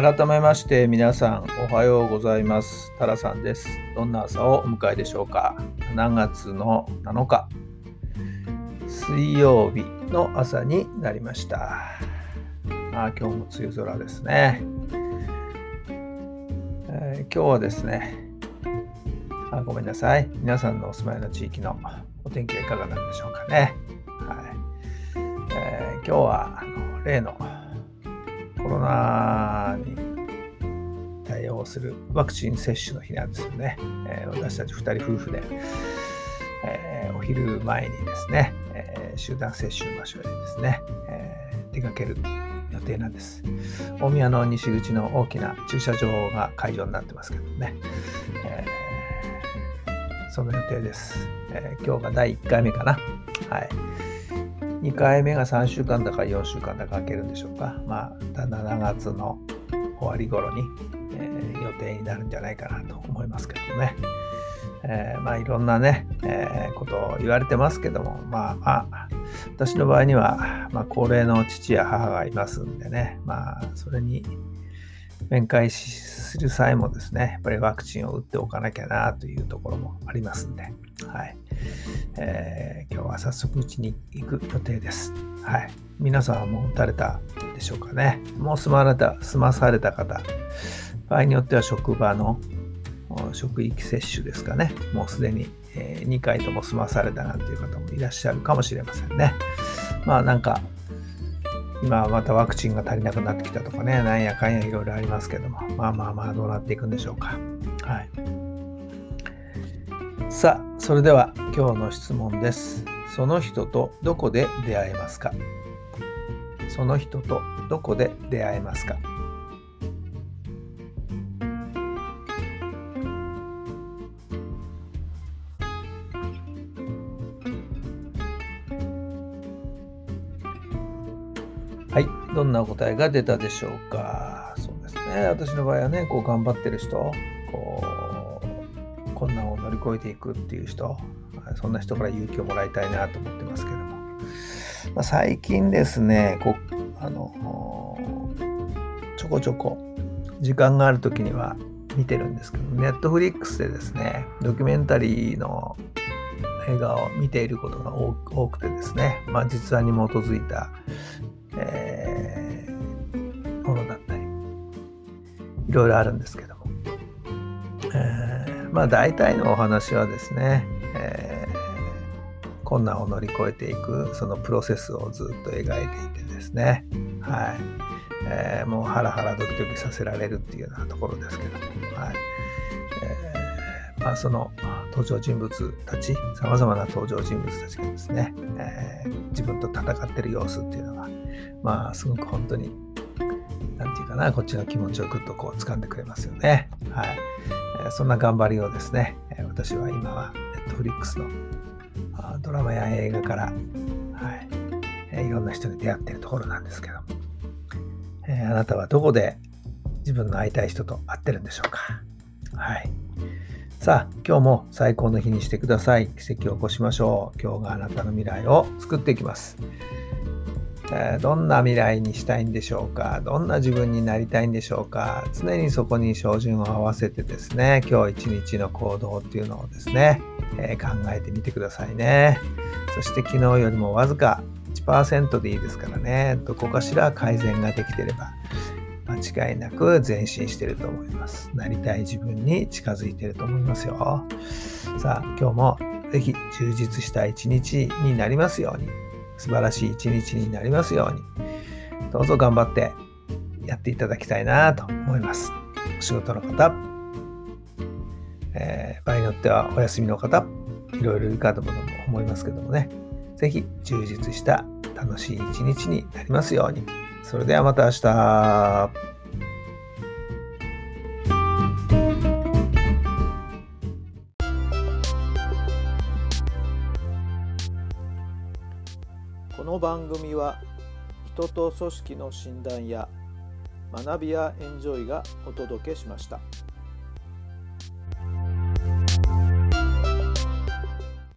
改めまして皆さんおはようございます。タラさんです。どんな朝をお迎えでしょうか。7月の7日。水曜日の朝になりました。あ今日も梅雨空ですね、えー、今日はですねあごめんなさい。皆さんのお住まいの地域のお天気はいかがなんでしょうかね。はい。えー、今日はあの例のコロナに対応するワクチン接種の日なんですよね。えー、私たち2人夫婦で、えー、お昼前にですね、えー、集団接種の場所へですね、え出かける予定なんです。大宮の西口の大きな駐車場が会場になってますけどね、えその予定です、え今日が第1回目かな。はい。2回目が3週間だか4週間だか空けるんでしょうか。まあ、7月の終わり頃に、えー、予定になるんじゃないかなと思いますけどね。えー、まあいろんなね、えー、ことを言われてますけども、まあまあ、私の場合には、まあ、高齢の父や母がいますんでね、まあそれに面会する際もですね、やっぱりワクチンを打っておかなきゃなというところもありますんで、はい。えー、今日は早速うちに行く予定です。はい。皆さんはもう打たれたでしょうかね。もう済まれた、済まされた方、場合によっては職場の職域接種ですかね。もうすでに、え2回とも済まされたなんていう方もいらっしゃるかもしれませんね。まあなんか今またワクチンが足りなくなってきたとかね、なんやかんやいろいろありますけども、まあまあまあどうなっていくんでしょうか。はい。さあ、それでは今日の質問です。その人とどこで出会えますか？その人とどこで出会えますか？はい、どんなお答えが出たでしょうか？そうですね。私の場合はね、こう頑張ってる人、こう、困難を乗り越えていくっていう人、そんな人から勇気をもらいたいなと思ってますけども。まあ、最近ですね、こあの、ちょこちょこ時間がある時には見てるんですけど、ネットフリックスでですね、ドキュメンタリーの映画を見ていることが多くてですね、まあ、実話に基づいたえー、ものだったりいろいろあるんですけども、えー、まあ大体のお話はですね、えー、困難を乗り越えていくそのプロセスをずっと描いていてですね。はい。えー、もうハラハラドキドキさせられるっていうようなところですけども、はい。えーあ、その登場人物たちさまざまな登場人物たちがですね、えー、自分と戦ってる様子っていうのがまあ、すごく本当に、なんていうかな、こっちの気持ちをぐっとこう掴んでくれますよね。はい。えー、そんな頑張りをですね、え私は今は Netflix のドラマや映画から、はい、えー、いろんな人に出会ってるところなんですけど、えー、あなたはどこで自分の会いたい人と会ってるんでしょうか。はい。さあ、今日も最高の日にしてください。奇跡を起こしましょう。今日があなたの未来を作っていきます。えどんな未来にしたいんでしょうかどんな自分になりたいんでしょうか常にそこに照準を合わせてですね今日一日の行動っていうのをですね、えー、考えてみてくださいねそして昨日よりもわずか1%でいいですからねどこかしら改善ができてれば間違いなく前進してると思います。なりたい自分に近づいてると思いますよ。さあ今日もぜひ充実した一日になりますように。素晴らしい一日になりますように、どうぞ頑張ってやっていただきたいなと思います。お仕事の方、えー、場合によってはお休みの方、いろいろいるかと思いますけどもね、ぜひ充実した楽しい一日になりますように。それではまた明日。この番組は人と組織の診断や学びやエンジョイがお届けしました。